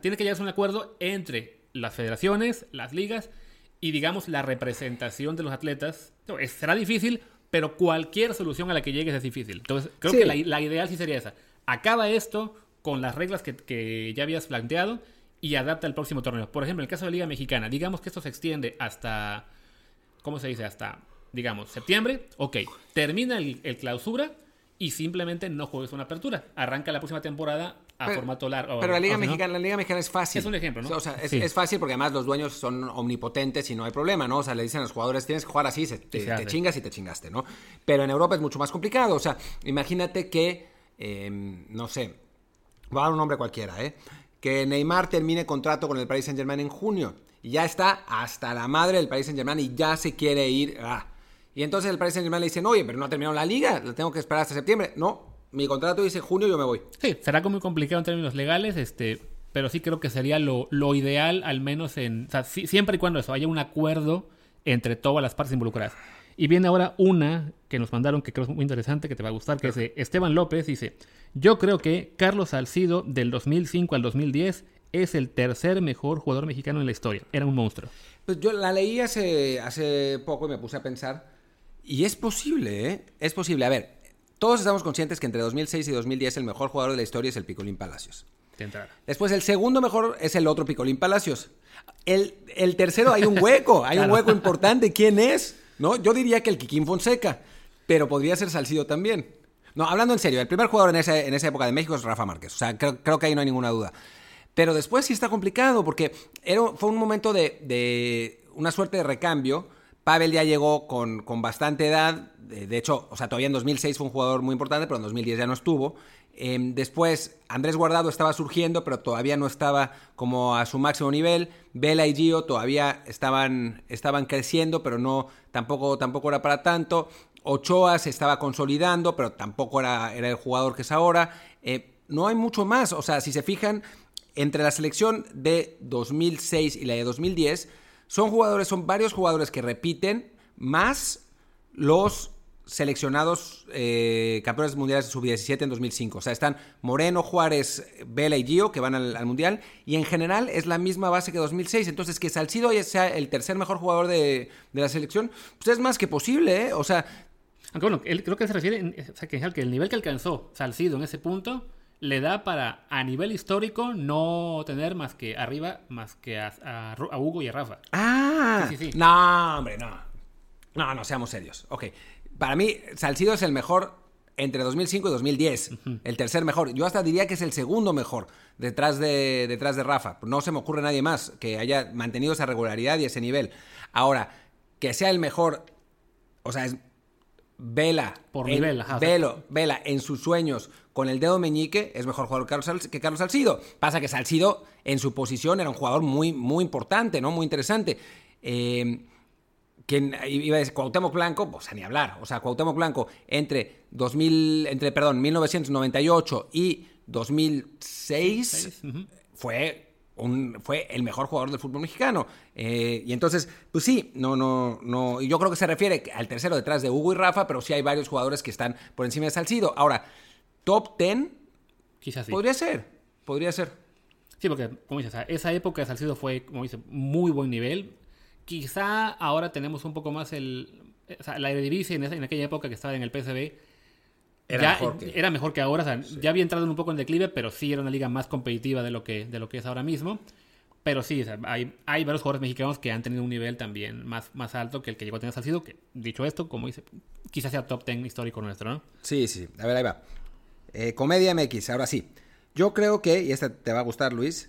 tiene que llegarse a un acuerdo entre las federaciones las ligas y digamos la representación de los atletas será difícil pero cualquier solución a la que llegues es difícil. Entonces creo que la, la, ideal sí sería esa. Acaba esto con las reglas que, que ya habías planteado y adapta el próximo torneo. Por ejemplo en el caso de la liga mexicana digamos que esto se extiende hasta cómo se dice hasta digamos, septiembre, ok, termina el, clausura y simplemente no juegues una apertura. Arranca la próxima temporada a formato largo. Pero la Liga, Mexicana, la Liga Mexicana es fácil. Es un ejemplo, ¿no? O sea, es, fácil porque además los dueños son omnipotentes y no hay problema, ¿no? O sea, le dicen a los jugadores, tienes que jugar así, te, chingas y te chingaste, ¿no? Pero en Europa es mucho más complicado. O sea, imagínate que, em, no sé, voy a dar un nombre cualquiera, ¿eh? Que Neymar termine contrato con el Paris Saint Germain en junio. Y ya está hasta la madre del Paris Saint Germain y ya se quiere ir. Ah, y entonces el Paris Saint Germain le dicen, oye, pero no ha terminado la liga, la tengo que esperar hasta septiembre. No, mi contrato dice junio, yo me voy. Sí, será muy complicado en términos legales, este, pero sí creo que sería lo, lo ideal, al menos en. O sea, siempre y cuando eso haya un acuerdo entre todas las partes involucradas. Y viene ahora una que nos mandaron que creo es muy interesante, que te va a gustar, que es de Esteban López. Dice: Yo creo que Carlos Salcido, del 2005 al 2010, es el tercer mejor jugador mexicano en la historia. Era un monstruo. Pues yo la leí hace, hace poco y me puse a pensar. Y es posible, ¿eh? Es posible. A ver, todos estamos conscientes que entre 2006 y 2010 el mejor jugador de la historia es el Picolín Palacios. Después el segundo mejor es el otro Picolín Palacios. El, el tercero hay un hueco, hay un hueco importante. ¿Quién es? ¿No? Yo diría que el Kikín Fonseca, pero podría ser Salcido también. No, hablando en serio, el primer jugador en esa, en esa época de México es Rafa Márquez. O sea, creo, que ahí no hay ninguna duda. Pero después sí está complicado porque era, fue un momento de, de una suerte de recambio Pavel ya llegó con, con bastante edad, de, hecho, o sea, todavía en 2006 fue un jugador muy importante, pero en 2010 ya no estuvo. Em, después, Andrés Guardado estaba surgiendo, pero todavía no estaba como a su máximo nivel. Vela y Gio todavía estaban, estaban creciendo, pero no, tampoco, tampoco era para tanto. Ochoa se estaba consolidando, pero tampoco era, era el jugador que es ahora. Eh, no hay mucho más, o sea, si se fijan, entre la selección de 2006 y la de 2010, son jugadores, son varios jugadores que repiten, más los seleccionados eh, campeones mundiales de sub-17 en 2005. O sea, están Moreno, Juárez, Vela y Gio, que van al, mundial, y en general es la misma base que 2006. Entonces, que Salcido sea el tercer mejor jugador de, la selección, pues es más que posible, ¿eh? O sea. Aunque bueno, creo que se refiere, que el nivel que alcanzó Salcido en ese punto le da para, a nivel histórico, no tener más que arriba, más que a, Hugo y a Rafa. Ah, sí, sí, sí. no, hombre, no. No, no, seamos serios. Ok, para mí, Salcido es el mejor entre 2005 y 2010. El tercer mejor. Yo hasta diría que es el segundo mejor detrás de, detrás de Rafa. No se me ocurre nadie más que haya mantenido esa regularidad y ese nivel. Ahora, que sea el mejor, o sea, es Vela. Por nivel, Velo, Vela en sus sueños con el dedo meñique es mejor jugador que Carlos Salcido. Pasa que Salcido en su posición era un jugador muy, muy importante, ¿no? Muy interesante. Eh, quien iba a decir Cuauhtémoc Blanco, pues a ni hablar. O sea, Cuauhtémoc Blanco entre 2000, entre, perdón, 1998 y 2006 fue un, fue el mejor jugador del fútbol mexicano. Eh, y entonces, pues sí, no, no, no. Yo creo que se refiere al tercero detrás de Hugo y Rafa, pero sí hay varios jugadores que están por encima de Salcido. Ahora, top 10. Quizás sí. Podría ser, podría ser. Sí, porque, como dices, esa época de Salcido fue, como dice, muy buen nivel. Quizá ahora tenemos un poco más el. O sea, la Eredivisie en, en aquella época que estaba en el PSV. Era, mejor que... era mejor que ahora. O sea, Ya había entrado un poco en declive, pero sí era una liga más competitiva de lo que, de lo que es ahora mismo. Pero sí, hay, hay varios jugadores mexicanos que han tenido un nivel también más, más alto que el que llegó a tener Salcido. Que, dicho esto, como dice, quizás sea top 10 histórico nuestro, ¿no? Sí, sí. A ver, ahí va. Eh, Comedia MX, ahora sí. Yo creo que, y esta te va a gustar, Luis.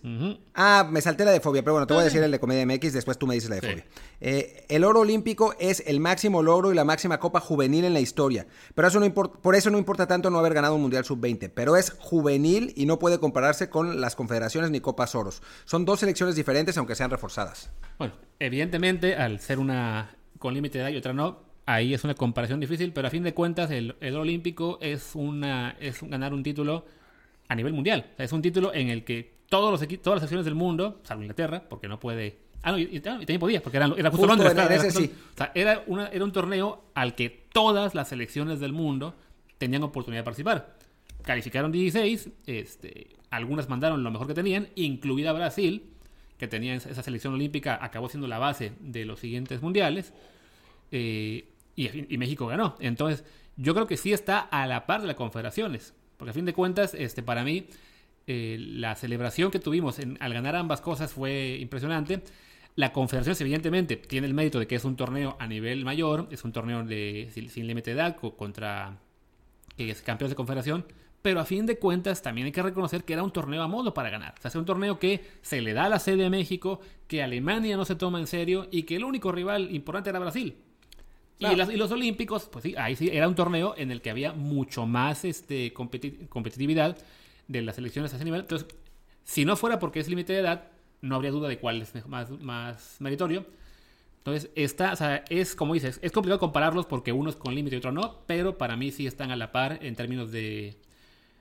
Ah, me salté la de fobia, pero bueno, te voy a decir el de Comedia MX, después tú me dices la de fobia. Eh, el oro olímpico es el máximo logro y la máxima copa juvenil en la historia. Pero eso no por eso no importa tanto no haber ganado un Mundial Sub-20. Pero es juvenil y no puede compararse con las confederaciones ni copas oros. Son dos selecciones diferentes, aunque sean reforzadas. Bueno, evidentemente, al ser una con límite de edad y otra no, ahí es una comparación difícil, pero a fin de cuentas el, el olímpico es, una, es ganar un título a nivel mundial. es un título en el que todos los todas las selecciones del mundo, salvo Inglaterra, porque no puede... Ah, no, y, también podía, porque era, era justo Londres. Era, era, sí. o sea, era, una, era un torneo al que todas las selecciones del mundo tenían oportunidad de participar. Calificaron 16, este, algunas mandaron lo mejor que tenían, incluida Brasil, que tenía esa selección olímpica, acabó siendo la base de los siguientes mundiales. Eh, y, México ganó. Entonces, yo creo que sí está a la par de las confederaciones. Porque a fin de cuentas, este, para mí, eh, la celebración que tuvimos al ganar ambas cosas fue impresionante. La confederación, evidentemente, tiene el mérito de que es un torneo a nivel mayor, es un torneo de, sin, límite de edad contra es campeones de confederación, pero a fin de cuentas también hay que reconocer que era un torneo a modo para ganar. O sea, es un torneo que se le da la sede de México, que Alemania no se toma en serio y que el único rival importante era Brasil. Y, los Olímpicos, pues sí, ahí sí era un torneo en el que había mucho más este, competitividad de las selecciones a ese nivel. Entonces, si no fuera porque es límite de edad, no habría duda de cuál es más, más meritorio. Entonces, está, o sea, es como dices, es complicado compararlos porque uno es con límite y otro no, pero para mí sí están a la par en términos de,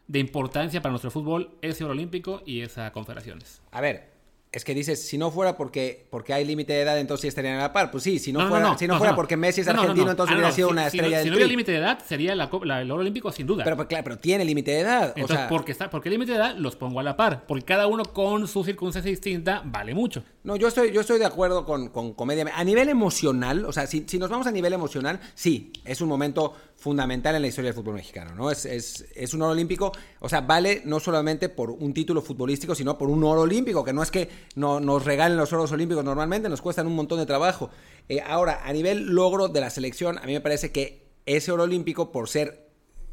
de importancia para nuestro fútbol ese oro olímpico y esa confederaciones. A ver, es que dices, si no fuera porque, porque hay límite de edad, entonces estarían a la par. Pues sí, si no, fuera, si no, fuera porque Messi es argentino, entonces ah, hubiera sido una estrella si, Si no hubiera límite de edad, sería la, el oro olímpico sin duda. Pero, claro, pero tiene límite de edad. Entonces, o sea, porque, está, porque el límite de edad los pongo a la par. Porque cada uno con su circunstancia distinta vale mucho. No, yo estoy, yo estoy de acuerdo con, con comedia. A nivel emocional, o sea, si, si nos vamos a nivel emocional, sí, es un momento fundamental en la historia del fútbol mexicano, ¿no? Es, es, un oro olímpico, o sea, vale no solamente por un título futbolístico, sino por un oro olímpico, que no es que no, nos regalen los oros olímpicos normalmente, nos cuestan un montón de trabajo. Eh, ahora, a nivel logro de la selección, a mí me parece que ese oro olímpico, por ser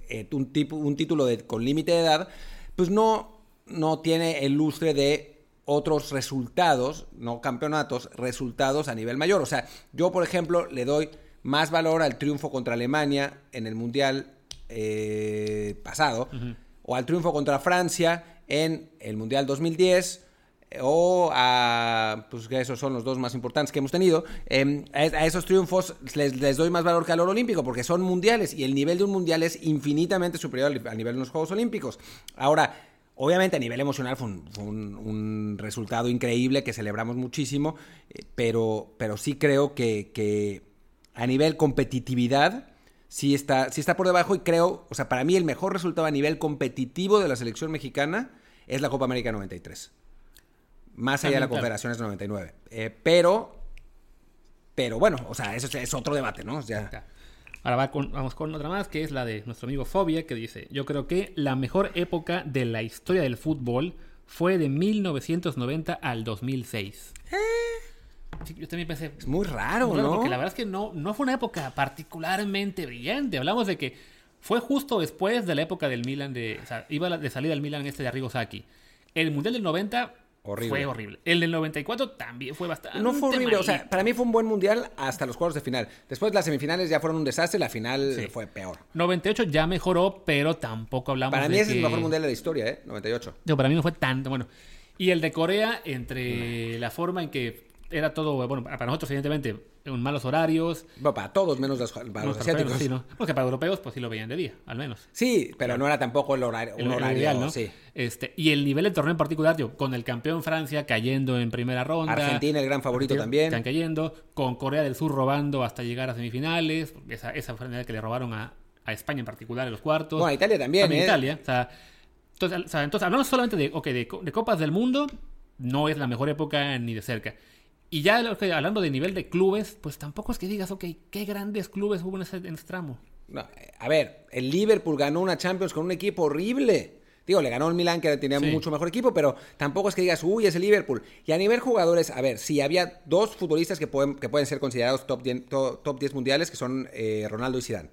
eh, un, tipo, un título de, con límite de edad, pues no, no tiene el lustre de otros resultados, no campeonatos, resultados a nivel mayor. O sea, yo, por ejemplo, le doy más valor al triunfo contra Alemania en el Mundial eh, pasado, o al triunfo contra Francia en el Mundial 2010, o a, pues que esos son los dos más importantes que hemos tenido, em, a, esos triunfos les, doy más valor que al oro olímpico, porque son mundiales, y el nivel de un mundial es infinitamente superior al, nivel de los Juegos Olímpicos. Ahora, Obviamente a nivel emocional fue un, resultado increíble que celebramos muchísimo, eh, pero, pero sí creo que a nivel competitividad, sí está, sí está por debajo y creo, o sea, para mí el mejor resultado a nivel competitivo de la selección mexicana es la Copa América 93. Más allá de la Confederaciones 99. Eh, pero, pero bueno, o sea, eso es otro debate, ¿no? Ahora vamos con otra más, que es la de nuestro amigo Fobia, que dice, yo creo que la mejor época de la historia del fútbol fue de 1990 al 2006. ¿Eh? Yo también pensé. Es muy raro, ¿no? Porque la verdad es que no, no fue una época particularmente brillante. Hablamos de que fue justo después de la época del Milan, de, o sea, iba de salida al Milan este de Arrigo Sacchi. El Mundial del 90 Fue horrible. El del 94 también fue bastante. No fue horrible. O sea, para mí fue un buen mundial hasta los cuartos de final. Después las semifinales ya fueron un desastre. La final fue peor. 98 ya mejoró, pero tampoco hablamos Para mí es el mejor mundial de la historia, ¿eh? 98. No, para mí no fue tanto. Bueno. Y el de Corea, entre la forma en que era todo, bueno, para nosotros evidentemente, en malos horarios. Bueno, para todos, menos los, para los asiáticos. Sí, ¿no? Porque para europeos, pues sí lo veían de día, al menos. Sí, pero no era tampoco el horario, un horario ideal, ¿no? Sí. Este, y el nivel del torneo en particular, tío, con el campeón Francia cayendo en primera ronda. Argentina, el gran favorito también. Están cayendo, con Corea del Sur robando hasta llegar a semifinales, esa, esa que le robaron a, a, España en particular en los cuartos. Bueno, a Italia también, también ¿eh? Italia, o sea, entonces, o sea, entonces, hablamos solamente de, okay, de, de Copas del Mundo, no es la mejor época ni de cerca. Y ya hablando de nivel de clubes, pues tampoco es que digas, ok, qué grandes clubes hubo en ese, tramo. a ver, el Liverpool ganó una Champions con un equipo horrible. Digo, le ganó el Milan, que tenía mucho mejor equipo, pero tampoco es que digas, uy, es el Liverpool. Y a nivel jugadores, a ver, sí, había dos futbolistas que pueden, que pueden ser considerados top 10, top 10 mundiales, que son eh, Ronaldo y Zidane.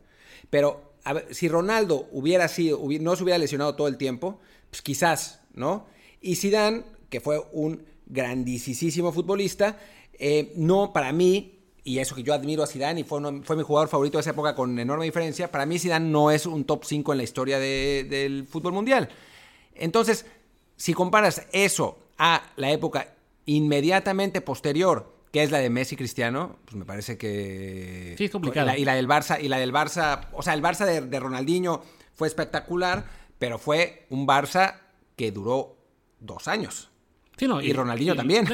Pero a ver, si Ronaldo hubiera sido, no se hubiera lesionado todo el tiempo, pues quizás, ¿no? Y Zidane, que fue un grandísimo futbolista. Eh, no, para mí, y eso que yo admiro a Zidane y fue, fue mi jugador favorito de esa época con enorme diferencia, para mí Zidane no es un top 5 en la historia del fútbol mundial. Entonces, si comparas eso a la época inmediatamente posterior, que es la de Messi Cristiano, pues me parece que... Sí, es complicado. Y la, del Barça, y la del Barça, o sea, el Barça de, de Ronaldinho fue espectacular, pero fue un Barça que duró dos años y, Ronaldinho también.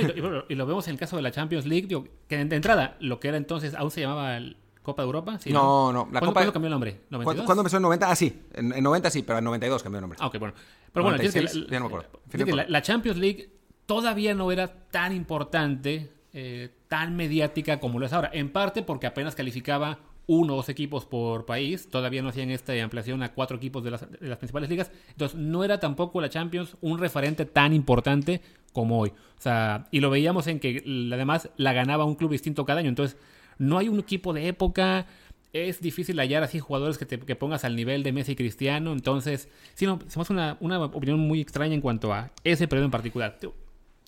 y, lo vemos en el caso de la Champions League, que de entrada, lo que era entonces, aún se llamaba Copa de Europa. no, no, La ¿Cuándo, cambió el nombre? ¿92? ¿Cuándo, empezó en 90? Ah, sí, en, 90 sí, pero en 92 cambió el nombre. Ah, ok, bueno. Pero bueno, ya no me acuerdo. la, Champions League todavía no era tan importante, eh, tan mediática como lo es ahora. En parte porque apenas calificaba uno o dos equipos por país. Todavía no hacían esta ampliación a cuatro equipos de las, principales ligas. Entonces, no era tampoco la Champions un referente tan importante como hoy. O sea, y lo veíamos en que además la ganaba un club distinto cada año. Entonces, no hay un equipo de época. Es difícil hallar así jugadores que, te, que pongas al nivel de Messi y Cristiano. Entonces, sí, no, somos una, una opinión muy extraña en cuanto a ese periodo en particular.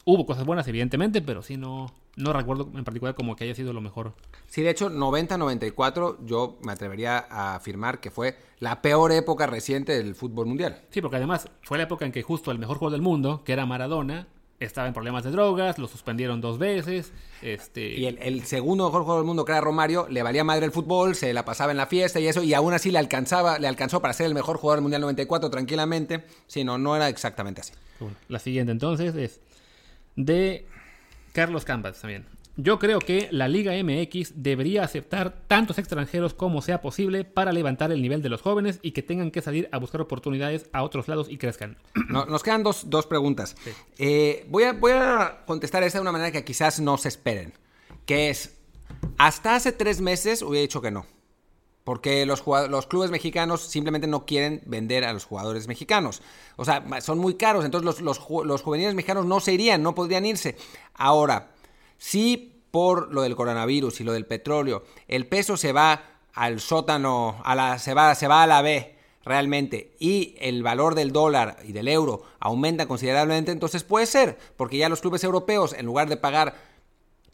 Hubo cosas buenas, evidentemente, pero sí no, no recuerdo en particular como que haya sido lo mejor. Sí, de hecho, 90-94 yo me atrevería a afirmar que fue la peor época reciente del fútbol mundial. Sí, porque además fue la época en que justo el mejor jugador del mundo, que era Maradona, estaba en problemas de drogas, lo suspendieron dos veces. Este... Y el, segundo mejor jugador del mundo, que era Romario, le valía madre el fútbol, se la pasaba en la fiesta y eso, y aún así le alcanzaba, le alcanzó para ser el mejor jugador del Mundial 94 tranquilamente. Sí, no, no era exactamente así. la siguiente entonces es de Carlos Campas también. Yo creo que la Liga MX debería aceptar tantos extranjeros como sea posible para levantar el nivel de los jóvenes y que tengan que salir a buscar oportunidades a otros lados y crezcan. nos quedan dos, preguntas. Eh, voy, a, voy a contestar esta de una manera que quizás no se esperen, que es, hasta hace tres meses hubiera dicho que no. Porque los, los, clubes mexicanos simplemente no quieren vender a los jugadores mexicanos. O sea, son muy caros, entonces los, los, los juveniles mexicanos no se irían, no podrían irse. Ahora, si por lo del coronavirus y lo del petróleo el peso se va al sótano, a la, se, va, se va a la B realmente y el valor del dólar y del euro aumenta considerablemente, entonces puede ser, porque ya los clubes europeos, en lugar de pagar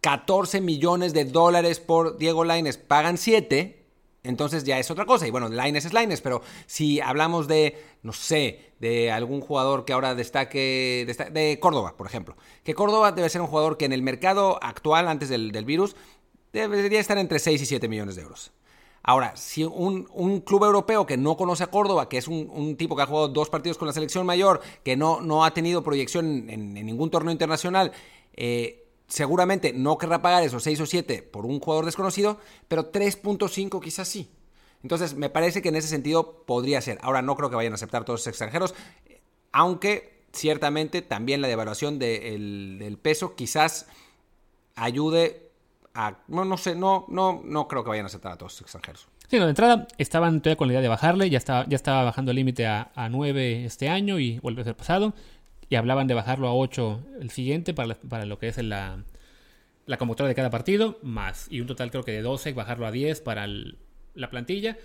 14 millones de dólares por Diego Laines, pagan 7, entonces ya es otra cosa. Y bueno, Lines es Lines, pero si hablamos de, no sé, de algún jugador que ahora destaque, de Córdoba, por ejemplo. Que Córdoba debe ser un jugador que en el mercado actual, antes del, virus, debería estar entre 6 y 7 millones de euros. Ahora, si un, club europeo que no conoce a Córdoba, que es un, tipo que ha jugado dos partidos con la selección mayor, que no, no ha tenido proyección en, ningún torneo internacional, eh, seguramente no querrá pagar esos 6 o 7 por un jugador desconocido, pero 3.5 quizás sí. Entonces, me parece que en ese sentido podría ser. Ahora, no creo que vayan a aceptar todos los extranjeros, aunque ciertamente también la devaluación del peso quizás ayude a... No, no sé, no, no, no creo que vayan a aceptar a todos los extranjeros. Sí, de entrada estaban todavía con la idea de bajarle, ya estaba, ya estaba bajando el límite a, a 9 este año y vuelve a ser pasado y hablaban de bajarlo a 8 el siguiente para, para lo que es la, la de cada partido, más y un total creo que de 12, bajarlo a 10 para la plantilla.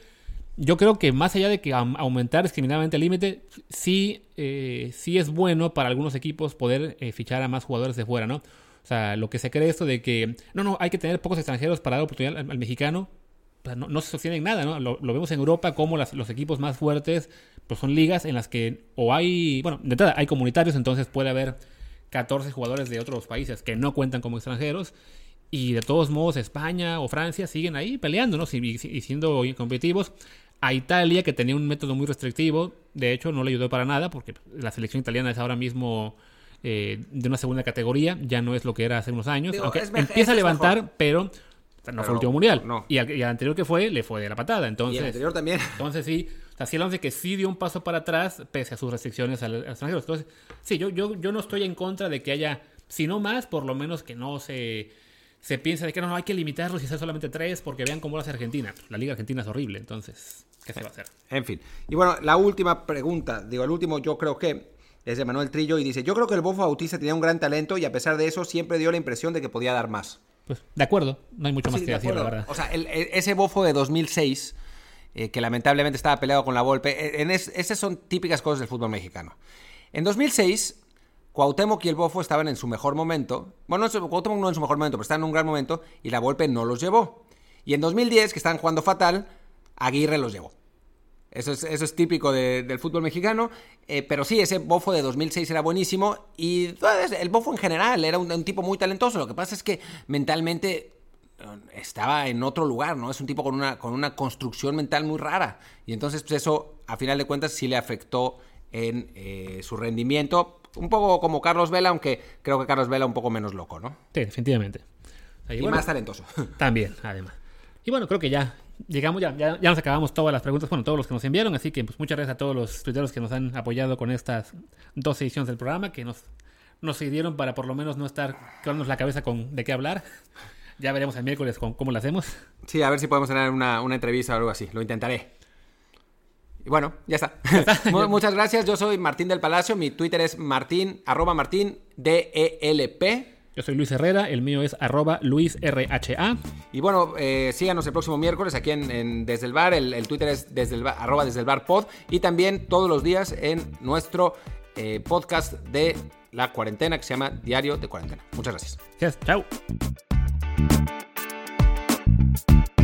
Yo creo que más allá de que aumentar discriminadamente el límite, sí, eh, sí es bueno para algunos equipos poder eh, fichar a más jugadores de fuera, ¿no? O sea, lo que se cree esto de que, no, no, hay que tener pocos extranjeros para dar oportunidad al mexicano, no, se sostiene en nada, ¿no? Lo, vemos en Europa como los equipos más fuertes pues son ligas en las que o hay, bueno, de entrada hay comunitarios, entonces puede haber 14 jugadores de otros países que no cuentan como extranjeros y de todos modos España o Francia siguen ahí peleando, ¿no? Y, siendo competitivos. A Italia, que tenía un método muy restrictivo, de hecho no le ayudó para nada porque la selección italiana es ahora mismo eh, de una segunda categoría, ya no es lo que era hace unos años. aunque empieza a levantar, pero no fue el último mundial. Y, al, anterior que fue, le fue de la patada. Entonces, y el anterior también. Entonces sí, o sea, sí que sí dio un paso para atrás pese a sus restricciones a los extranjeros. Entonces, sí, yo, yo, yo no estoy en contra de que haya, si no más, por lo menos que no se, se piense de que no, hay que limitarlos y hacer solamente tres porque vean cómo lo hace Argentina. La Liga Argentina es horrible, entonces, ¿qué se va a hacer? En fin. Y bueno, la última pregunta, digo, el último yo creo que es de Manuel Trillo y dice, yo creo que el Bofo Bautista tenía un gran talento y a pesar de eso siempre dio la impresión de que podía dar más. Pues de acuerdo, no hay mucho más que decir, la verdad. O sea, e, ese bofo de 2006, eh, que lamentablemente estaba peleado con la Volpe, e, esas son típicas cosas del fútbol mexicano. En 2006, Cuauhtémoc y el Bofo estaban en su mejor momento. Bueno, Cuauhtémoc no en su mejor momento, pero estaban en un gran momento y la Volpe no los llevó. Y en 2010, que estaban jugando fatal, Aguirre los llevó. Eso es, eso es típico del fútbol mexicano. Eh, pero sí, ese bofo de 2006 era buenísimo. Y pues, el bofo en general era un, tipo muy talentoso. Lo que pasa es que mentalmente estaba en otro lugar, ¿no? Es un tipo con una, con una construcción mental muy rara. Y entonces, pues eso, a final de cuentas, sí le afectó en eh, su rendimiento. Un poco como Carlos Vela, aunque creo que Carlos Vela un poco menos loco, ¿no? Sí, definitivamente. y más talentoso. También, además. Y bueno, creo que ya llegamos, ya, ya, nos acabamos todas las preguntas, bueno, todos los que nos enviaron, así que pues muchas gracias a todos los tuiteros que nos han apoyado con estas dos ediciones del programa, que nos, nos sirvieron para por lo menos no estar quedarnos la cabeza con de qué hablar. Ya veremos el miércoles con cómo lo hacemos. Sí, a ver si podemos tener una, una entrevista o algo así, lo intentaré. Y bueno, ya está. Muchas gracias, yo soy Martín del Palacio, mi Twitter es martín, arroba martín, D-E-L-P. Yo soy Luis Herrera, el mío es arroba luisrha. Y bueno, eh, síganos el próximo miércoles aquí en, Desde el Bar, el, Twitter es desde el arroba desde el bar pod y también todos los días en nuestro eh, podcast de la cuarentena que se llama Diario de Cuarentena. Muchas gracias. Gracias, chao. Thank you